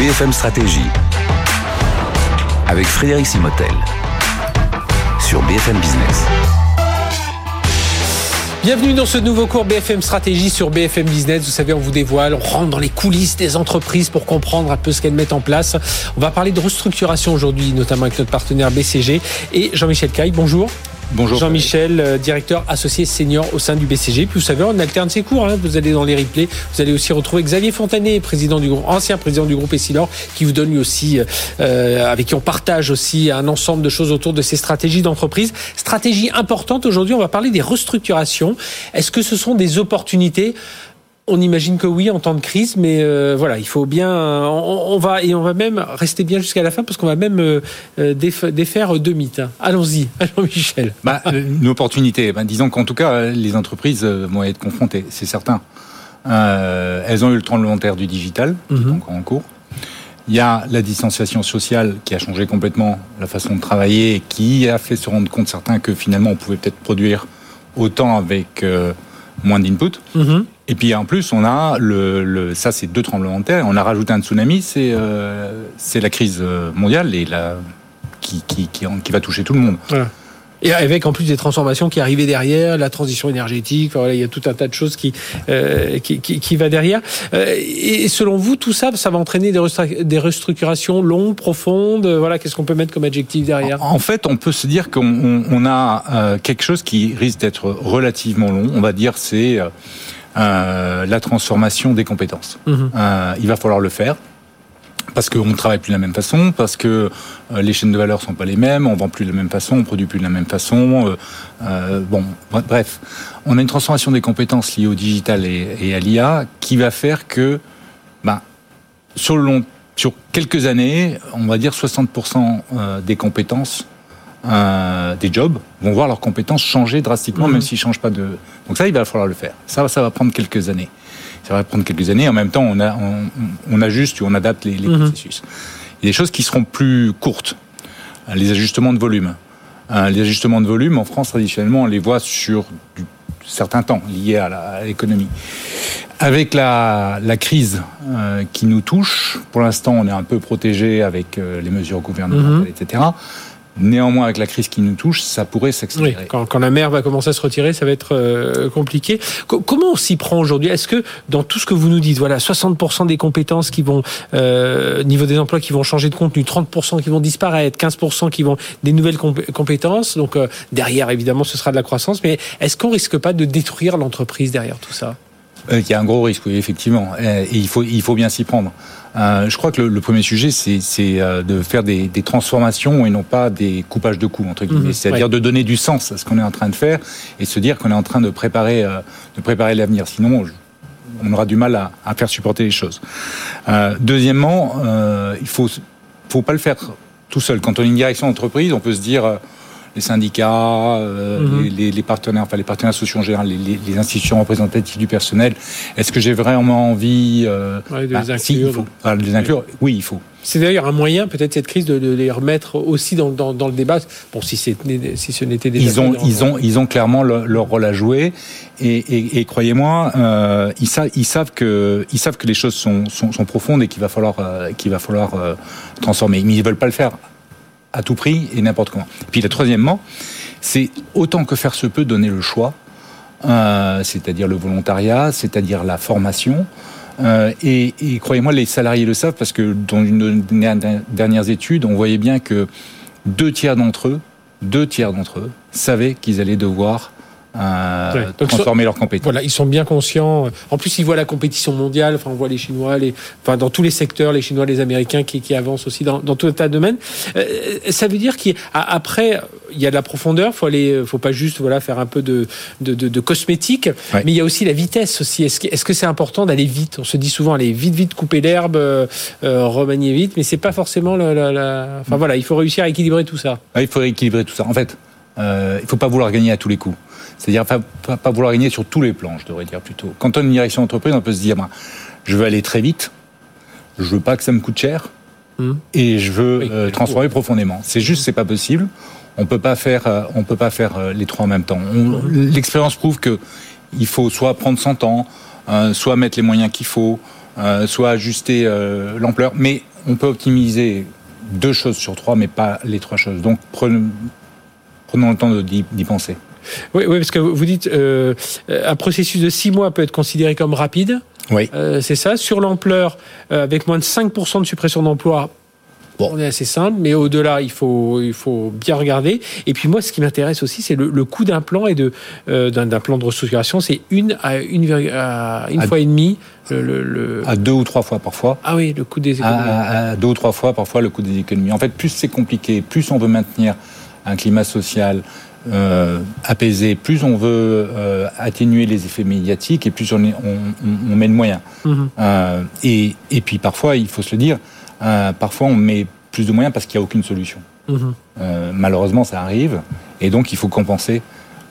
BFM Stratégie avec Frédéric Simotel sur BFM Business. Bienvenue dans ce nouveau cours BFM Stratégie sur BFM Business. Vous savez, on vous dévoile, on rentre dans les coulisses des entreprises pour comprendre un peu ce qu'elles mettent en place. On va parler de restructuration aujourd'hui, notamment avec notre partenaire BCG et Jean-Michel Caille. Bonjour. Bonjour. Jean-Michel, euh, directeur associé senior au sein du BCG. Puis vous savez, on alterne ses cours. Hein. Vous allez dans les replays. Vous allez aussi retrouver Xavier Fontanet, président du groupe, ancien président du groupe Essilor, qui vous donne lui aussi, euh, avec qui on partage aussi un ensemble de choses autour de ces stratégies d'entreprise. Stratégie importante aujourd'hui. On va parler des restructurations. Est-ce que ce sont des opportunités on imagine que oui en temps de crise, mais euh, voilà, il faut bien, on, va et on va même rester bien jusqu'à la fin parce qu'on va même euh, euh, défaire deux mythes. Allons-y, Jean-Michel. Bah, une opportunité. Bah, disons qu'en tout cas, les entreprises vont être confrontées, c'est certain. elles ont eu le tremblement de terre du digital, mhm. encore en cours. Il y a la distanciation sociale qui a changé complètement la façon de travailler et qui a fait se rendre compte certains que finalement on pouvait peut-être produire autant avec moins d'input. Mhm. Et puis en plus, on a le, ça, c'est deux tremblements de terre. On a rajouté un tsunami, c'est euh, c'est la crise mondiale et la, qui, qui, qui, qui, va toucher tout le monde. Et avec en plus des transformations qui arrivaient derrière, la transition énergétique, voilà, il y a tout un tas de choses qui, euh, qui, qui, qui, va derrière. Euh, et selon vous, tout ça, ça va entraîner des, restructurations longues, profondes. Voilà, qu'est-ce qu'on peut mettre comme adjectif derrière? En fait, on peut se dire qu'on on a euh, quelque chose qui risque d'être relativement long. On va dire c'est euh, la transformation des compétences. Mhm. Euh, il va falloir le faire parce qu'on ne travaille plus de la même façon, parce que euh, les chaînes de valeur sont pas les mêmes, on vend plus de la même façon, on produit plus de la même façon. bon, bref, on a une transformation des compétences liées au digital et, à l'IA qui va faire que, ben, sur le long, sur quelques années, on va dire 60% des compétences euh, des jobs vont voir leurs compétences changer drastiquement, mhm. même s'ils changent pas de. Donc ça, il va falloir le faire. Ça, ça va prendre quelques années. Ça va prendre quelques années. En même temps, on, a, on, on ajuste ou on adapte les, les mhm. processus. Il y a des choses qui seront plus courtes. Les ajustements de volume. Euh, les ajustements de volume, en France, traditionnellement, on les voit sur du certain temps liés à l'économie. Avec la, la crise euh, qui nous touche, pour l'instant, on est un peu protégé avec euh, les mesures gouvernementales, mhm. etc. Néanmoins, avec la crise qui nous touche, ça pourrait s'accélérer. quand, quand, la mer va commencer à se retirer, ça va être euh, compliqué. comment on s'y prend aujourd'hui? Est-ce que dans tout ce que vous nous dites, voilà, 60% des compétences qui vont, euh, niveau des emplois qui vont changer de contenu, 30% qui vont disparaître, 15% qui vont des nouvelles compétences. Donc euh, derrière, évidemment, ce sera de la croissance. Mais est-ce qu'on risque pas de détruire l'entreprise derrière tout ça? Euh, Il y a un gros risque, oui, effectivement. Et il faut, il faut bien s'y prendre. Euh, je crois que le, premier sujet, c'est euh, de faire des, transformations et non pas des coupages de coups, entre guillemets. Mhm. C'est-à-dire de donner du sens à ce qu'on est en train de faire et se dire qu'on est en train de préparer, euh, de préparer l'avenir. Sinon, on aura du mal à, à faire supporter les choses. deuxièmement, il faut, faut pas le faire tout seul. Quand on est une direction d'entreprise, on peut se dire les syndicats, euh, mhm. les, partenaires, enfin les partenaires sociaux en général, les, institutions représentatives du personnel. Est-ce que j'ai vraiment envie euh, de bah, les inclure, il faut. les inclure Oui, il faut. C'est d'ailleurs un moyen, peut-être cette crise, de, les remettre aussi dans, dans, le débat. Bon, si, si ce n'était déjà. Ils ont, ils ont, ils ont clairement leur rôle à jouer, et, et, croyez-moi, euh, ils, savent, ils savent que, ils savent que les choses sont, sont, sont profondes et qu'il va falloir, euh, qu'il va falloir euh, transformer. Mais ils veulent pas le faire à tout prix et n'importe comment. Et puis, troisièmement, c'est autant que faire se peut donner le choix, euh, c'est-à-dire le volontariat, c'est-à-dire la formation. Euh, et, et croyez-moi, les salariés le savent parce que dans une dernières études, on voyait bien que deux tiers d'entre eux, deux tiers d'entre eux savaient qu'ils allaient devoir euh, transformer leurs compétences. Voilà, ils sont bien conscients. En plus, ils voient la compétition mondiale. Enfin, on voit les Chinois, les, enfin, dans tous les secteurs, les Chinois, les Américains qui, qui avancent aussi dans, dans tout un tas de domaines. Euh, ça veut dire qu'après, il y a de la profondeur. Faut aller, faut pas juste voilà faire un peu de de, de, de cosmétique, mais il y a aussi la vitesse aussi. Est-ce que est-ce que c'est important d'aller vite? On se dit souvent aller vite, vite, couper l'herbe, euh, euh remanier vite, mais c'est pas forcément la, la, la, Enfin voilà, il faut réussir à équilibrer tout ça. il faut équilibrer tout ça. En fait, il faut pas vouloir gagner à tous les coups. C'est-à-dire pas, pas, vouloir gagner sur tous les plans, je devrais dire plutôt. Quand on a une direction d'entreprise, on peut se dire, moi, je veux aller très vite, je veux pas que ça me coûte cher, hmm. et je veux euh, transformer profondément. C'est juste, c'est pas possible. On peut pas faire, euh, on peut pas faire euh, les trois en même temps. Hmm. L'expérience prouve que il faut soit prendre son temps, soit mettre les moyens qu'il faut, soit ajuster l'ampleur. Mais on peut optimiser deux choses sur trois, mais pas les trois choses. Donc prenons, prenons le temps d'y penser. Oui, oui, parce que vous dites euh, un processus de six mois peut être considéré comme rapide. Oui. Euh, c'est ça. Sur l'ampleur, euh, avec moins de 5% de suppression d'emplois, Bon. On est assez simple, mais au-delà, il faut, il faut bien regarder. Et puis moi, ce qui m'intéresse aussi, c'est le, coût d'un plan et de euh, d'un plan de restructuration. C'est une à une, une fois et demie. Le, À deux ou trois fois parfois. Ah oui, le coût des économies. À, deux ou trois fois parfois le coût des économies. En fait, plus c'est compliqué, plus on veut maintenir un climat social euh, apaisé, plus on veut euh, atténuer les effets médiatiques et plus on, est, on, on, met de moyens. Mhm. Euh, et, et, puis parfois, il faut se le dire, parfois on met plus de moyens parce qu'il n'y a aucune solution. Mhm. Malheureusement, ça arrive, et donc il faut compenser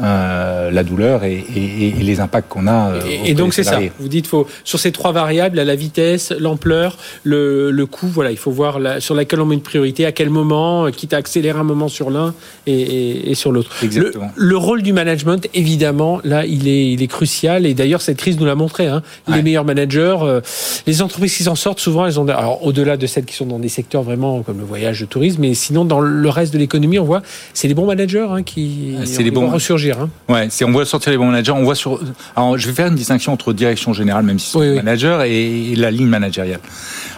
euh, la douleur et, et, et les impacts qu'on a. Euh, et, donc c'est ça. Vous dites faut sur ces trois variables, la vitesse, l'ampleur, le, le coût. Voilà, il faut voir la, sur laquelle on met une priorité, à quel moment, euh, quitte à accélérer un moment sur l'un et, sur l'autre. Exactement. Le, rôle du management, évidemment, là, il est, il est crucial. Et d'ailleurs, cette crise nous l'a montré. Hein. Les meilleurs managers, euh, les entreprises qui s'en sortent, souvent, elles ont. Alors, au-delà de celles qui sont dans des secteurs vraiment comme le voyage, le tourisme, mais sinon, dans le reste de l'économie, on voit, c'est les bons managers hein, qui c'est les bons ressurgir. Hein. Ouais, c'est on voit sortir les bons managers. On voit sur. Alors, je vais faire une distinction entre direction générale, même si c'est oui, manager, et la ligne managériale.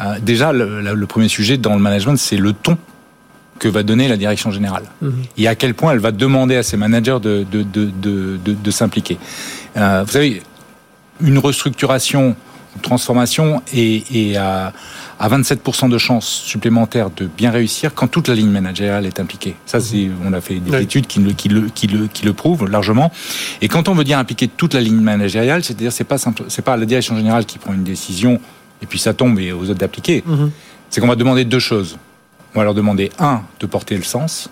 Euh, déjà, le, premier sujet dans le management, c'est le ton que va donner la direction générale mhm. et à quel point elle va demander à ses managers de, de, de, de, de s'impliquer. Euh, vous savez, une restructuration, une transformation et, et à à 27% de chances supplémentaires de bien réussir quand toute la ligne managériale est impliquée. Ça, mhm. c'est, on a fait des études qui le, qui, le, qui, le, qui le prouvent largement. Et quand on veut dire impliquer toute la ligne managériale, c'est-à-dire c'est pas simple, c'est pas la direction générale qui prend une décision et puis ça tombe et aux autres d'appliquer. Mhm. C'est qu'on va demander deux choses. On va leur demander un de porter le sens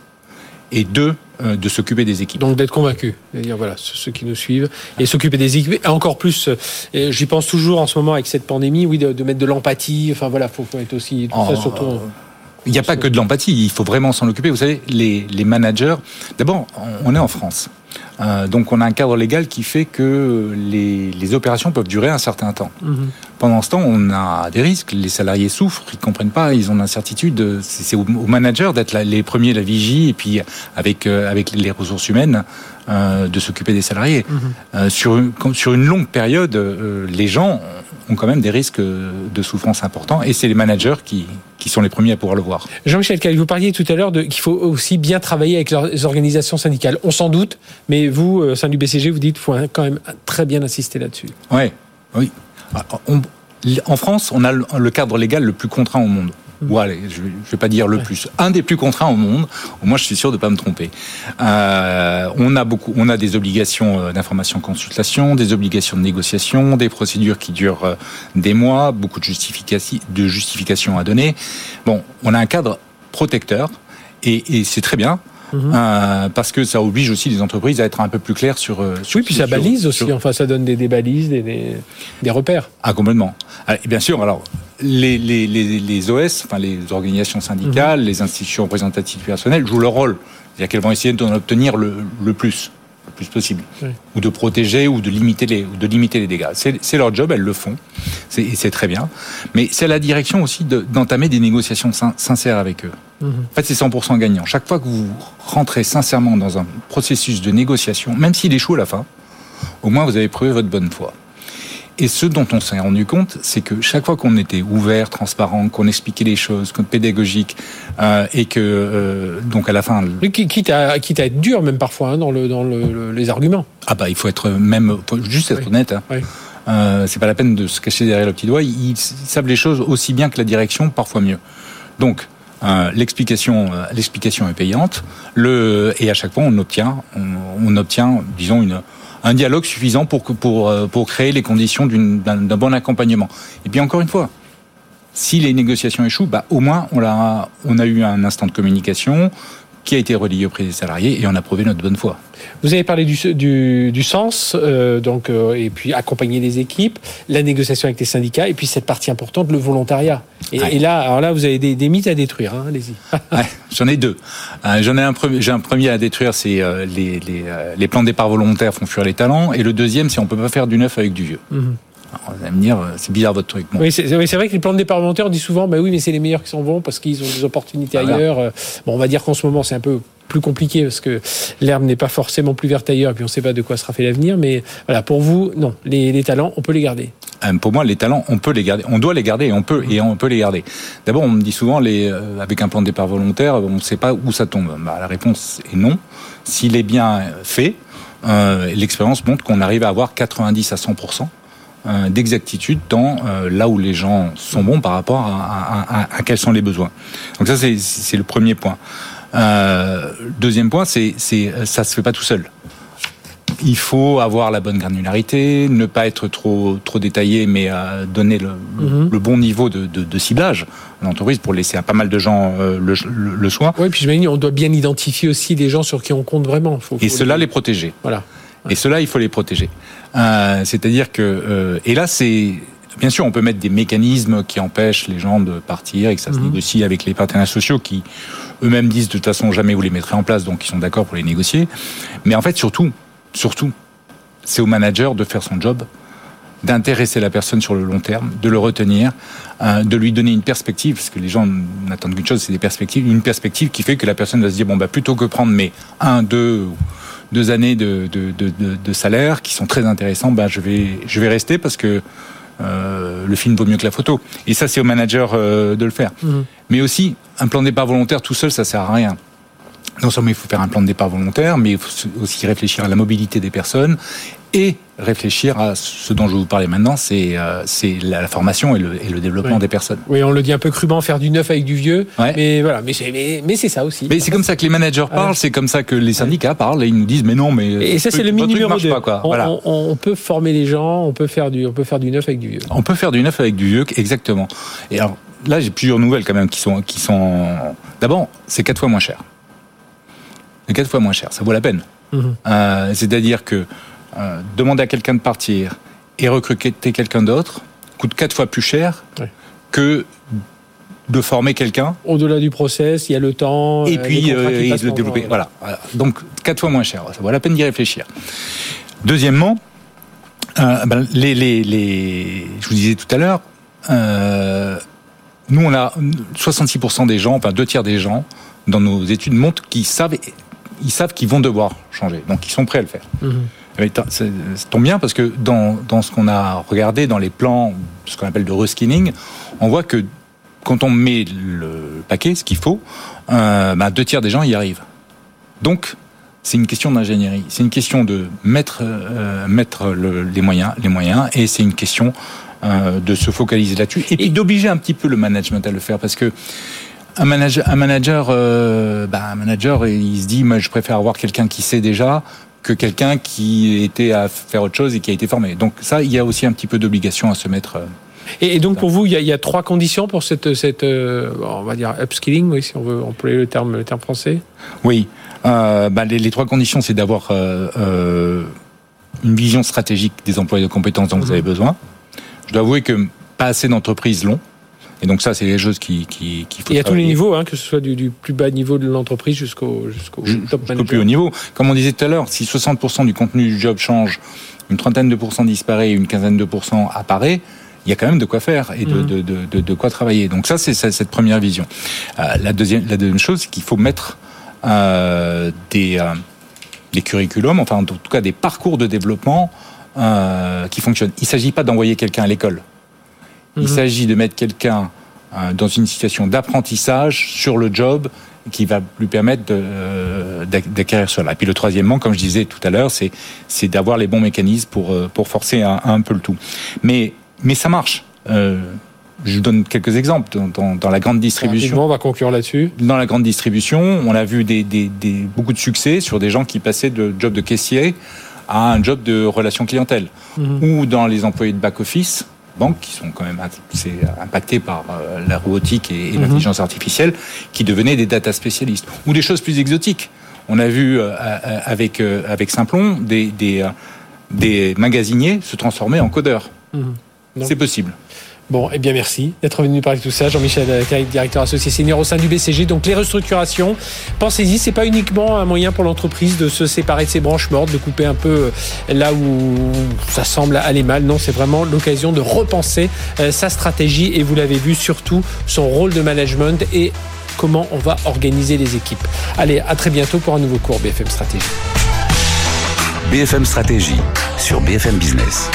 et deux euh, de s'occuper des équipes. Donc d'être convaincu, dire voilà ceux qui nous suivent et s'occuper des équipes. Et encore plus, euh, j'y pense toujours en ce moment avec cette pandémie, oui, de, mettre de l'empathie. Enfin voilà, faut, faut être aussi tout ça oh. surtout. Il n'y a pas que de l'empathie, il faut vraiment s'en occuper. Vous savez, les, les managers, d'abord, on est en France. Euh, donc on a un cadre légal qui fait que les, les opérations peuvent durer un certain temps. Mhm. Pendant ce temps, on a des risques, les salariés souffrent, ils comprennent pas, ils ont l'incertitude. C'est aux, managers d'être les premiers la vigie et puis avec euh, avec les ressources humaines euh, de s'occuper des salariés. Mhm. Euh, sur une, sur une longue période, euh, les gens ont quand même des risques de souffrance importants et c'est les managers qui, qui sont les premiers à pouvoir le voir. Jean-Michel vous parliez tout à l'heure qu'il faut aussi bien travailler avec les organisations syndicales. On s'en doute, mais vous, au sein du BCG, vous dites qu'il faut quand même très bien insister là-dessus. Ouais, oui, en France, on a le cadre légal le plus contraint au monde ou allez, je ne vais pas dire le plus, un des plus contraints au monde. Moi, je suis sûr de ne pas me tromper. Euh, on a beaucoup, on a des obligations euh, d'information, consultation, des obligations de négociation, des procédures qui durent euh, des mois, beaucoup de justifications, de à donner. Bon, on a un cadre protecteur et, et c'est très bien. Mhm. Euh, parce que ça oblige aussi les entreprises à être un peu plus claires sur. Euh, sur oui, puis ça balise aussi. Enfin, ça donne des, des balises, des, des, des, repères. Ah, complètement. Ah, et bien sûr, alors les, les, les, les, OS, enfin les organisations syndicales, mhm. les institutions représentatives personnelles jouent leur rôle. C'est-à-dire qu'elles vont essayer d'en obtenir le, le plus le plus possible, ou de protéger ou de limiter les, ou de limiter les dégâts. C'est leur job, elles le font, c'est très bien. Mais c'est la direction aussi d'entamer des négociations sincères avec eux. En fait, c'est 100% gagnant. Chaque fois que vous rentrez sincèrement dans un processus de négociation, même s'il échoue à la fin, au moins vous avez prouvé votre bonne foi. Et ce dont on s'est rendu compte, c'est que chaque fois qu'on était ouvert, transparent, qu'on expliquait les choses, qu'on pédagogique, euh, et que euh, donc à la fin, quitte à quitte à être dur même parfois hein, dans le dans le, les arguments. Ah bah il faut être même faut juste être honnête. Hein. Oui. Euh, c'est pas la peine de se cacher derrière le petit doigt. Ils, savent les choses aussi bien que la direction, parfois mieux. Donc l'explication, euh, l'explication est payante. Le et à chaque fois on obtient, on, obtient, disons une un dialogue suffisant pour, pour, euh, pour créer les conditions d'un bon accompagnement. Et puis encore une fois, si les négociations échouent, bah, au moins on a, on a eu un instant de communication, qui a été relié auprès des salariés et on a prouvé notre bonne foi. Vous avez parlé du, du, du sens, euh, donc, euh, et puis accompagner les équipes, la négociation avec les syndicats, et puis cette partie importante, le volontariat. Et, là, alors là, vous avez des, des mythes à détruire, hein, allez-y. ouais, j'en ai deux. Euh, j'en ai un premier, j'ai un premier à détruire, c'est les, les, les, plans de départ volontaires font fuir les talents, et le deuxième, c'est on peut pas faire du neuf avec du vieux. Mhm. Alors, vous allez me dire, c'est bizarre votre truc. Oui, c'est vrai que les plans de départ volontaires, on dit souvent, bah oui, mais c'est les meilleurs qui s'en vont parce qu'ils ont des opportunités ailleurs. Bon, on va dire qu'en ce moment, c'est un peu plus compliqué parce que l'herbe n'est pas forcément plus verte ailleurs et puis on ne sait pas de quoi sera fait l'avenir. Mais voilà, pour vous, non, les, talents, on peut les garder. Euh, pour moi, les talents, on peut les garder. On doit les garder et on peut, et on peut les garder. D'abord, on me dit souvent, les, euh, avec un plan de départ volontaire, on ne sait pas où ça tombe. Bah, la réponse est non. S'il est bien fait, euh, l'expérience montre qu'on arrive à avoir 90 à 100 d'exactitude dans là où les gens sont bons par rapport à, à quels sont les besoins. Donc ça, c'est le premier point. Euh, deuxième point, c'est ça se fait pas tout seul. Il faut avoir la bonne granularité, ne pas être trop trop détaillé, mais euh, donner le, mhm. le, bon niveau de, de, de ciblage à l'entreprise pour laisser à pas mal de gens euh, le, le, le, soin. Oui, puis je on doit bien identifier aussi les gens sur qui on compte vraiment. Faut, et cela les... les protéger. Voilà. Et cela, il faut les protéger. Euh, C'est-à-dire que euh, et là, c'est Bien sûr, on peut mettre des mécanismes qui empêchent les gens de partir et que ça se mhm. négocie avec les partenaires sociaux qui eux-mêmes disent de toute façon jamais vous les mettrez en place, donc ils sont d'accord pour les négocier. Mais en fait, surtout, surtout, c'est au manager de faire son job, d'intéresser la personne sur le long terme, de le retenir, euh, de lui donner une perspective, parce que les gens n'attendent qu'une chose, c'est des perspectives, une perspective qui fait que la personne va se dire bon bah plutôt que prendre mes un, deux deux années de, de, de, de salaire qui sont très intéressants, bah je vais je vais rester parce que euh, le film vaut mieux que la photo. Et ça, c'est au manager euh, de le faire. Mhm. Mais aussi, un plan de départ volontaire tout seul, ça sert à rien non seulement il faut faire un plan de départ volontaire, mais il faut aussi réfléchir à la mobilité des personnes et réfléchir à ce dont je vous parlais maintenant, c'est euh, la formation et le, et le développement des personnes. Oui, on le dit un peu crûment, faire du neuf avec du vieux, mais voilà, mais c'est mais, c'est ça aussi. Mais c'est comme ça que les managers parlent, c'est comme ça que les syndicats parlent et ils nous disent mais non mais et ça c'est le mini numéro 2. Pas, on, voilà. on, peut former les gens, on peut faire du on peut faire du neuf avec du vieux. On peut faire du neuf avec du vieux, exactement. Et alors là j'ai plusieurs nouvelles quand même qui sont qui sont d'abord c'est quatre fois moins cher quatre fois moins cher. Ça vaut la peine. Mhm. Euh, c'est-à-dire que euh, demander à quelqu'un de partir et recruter quelqu'un d'autre coûte quatre fois plus cher que de former quelqu'un. Au-delà du process, il y a le temps. Et puis, euh, le développer. Voilà. Donc, quatre fois moins cher. Ça vaut la peine d'y réfléchir. Deuxièmement, ben, les, les, les, je vous disais tout à l'heure, nous, on a 66% des gens, enfin deux tiers des gens, dans nos études montrent qu'ils savent ils savent qu'ils vont devoir changer, donc ils sont prêts à le faire. Mhm. Ça tombe bien parce que dans, dans ce qu'on a regardé dans les plans, ce qu'on appelle de reskinning, on voit que quand on met le paquet, ce qu'il faut, euh, bah, deux tiers des gens y arrivent. Donc, c'est une question d'ingénierie, c'est une question de mettre, euh, mettre le, les moyens, les moyens, et c'est une question euh, de se focaliser là-dessus et puis d'obliger un petit peu le management à le faire parce que un manager, un manager, euh, bah, un manager, il se dit, moi, je préfère avoir quelqu'un qui sait déjà que quelqu'un qui était à faire autre chose et qui a été formé. Donc ça, il y a aussi un petit peu d'obligation à se mettre. Euh, et, donc pour vous, il y, a, trois conditions pour cette, cette euh, on va dire upskilling, oui, si on veut employer le terme, le terme français? Oui, bah, les, trois conditions, c'est d'avoir une vision stratégique des emplois de compétences dont vous mhm. avez besoin. Je dois avouer que pas assez d'entreprises l'ont. Et donc ça, c'est les choses qui, qui, qui faut. Et à tous les niveaux, hein, que ce soit du, du, plus bas niveau de l'entreprise jusqu'au jusqu'au top manager. plus haut niveau. Comme on disait tout à l'heure, si 60% du contenu du job change, une trentaine de pourcents disparaît, une quinzaine de pourcents apparaît. Il y a quand même de quoi faire et de, mmh. de, de, de, quoi travailler. Donc ça, c'est cette première vision. Euh, la deuxième, la deuxième chose, c'est qu'il faut mettre euh, des, euh, des curriculums, enfin en tout cas des parcours de développement qui fonctionnent. Il ne s'agit pas d'envoyer quelqu'un à l'école. Il mhm. s'agit de mettre quelqu'un euh, dans une situation d'apprentissage sur le job qui va lui permettre euh, d'acquérir cela. Et puis le troisièmement, comme je disais tout à l'heure, c'est d'avoir les bons mécanismes pour euh, pour forcer un, un, peu le tout. Mais mais ça marche. Euh, je vous donne quelques exemples dans, dans, la grande distribution. on va conclure là-dessus. Dans la grande distribution, on a vu des, des, des, beaucoup de succès sur des gens qui passaient de job de caissier à un job de relation clientèle. Mhm. Ou dans les employés de back-office, banques qui sont quand même impactées par euh, la robotique et, mhm. l'intelligence artificielle, qui devenaient des data spécialistes. Ou des choses plus exotiques. On a vu euh, avec, euh, avec Simplon des, des, des magasiniers se transformer en codeurs. Mhm. C'est possible. Bon, eh bien merci d'être venu parler de tout ça. Jean-Michel Caille, directeur associé senior au sein du BCG. Donc les restructurations, pensez-y, c'est pas uniquement un moyen pour l'entreprise de se séparer de ses branches mortes, de couper un peu euh, là où ça semble aller mal. Non, c'est vraiment l'occasion de repenser euh, sa stratégie et vous l'avez vu surtout son rôle de management et comment on va organiser les équipes. Allez, à très bientôt pour un nouveau cours BFM Stratégie. BFM Stratégie sur BFM Business.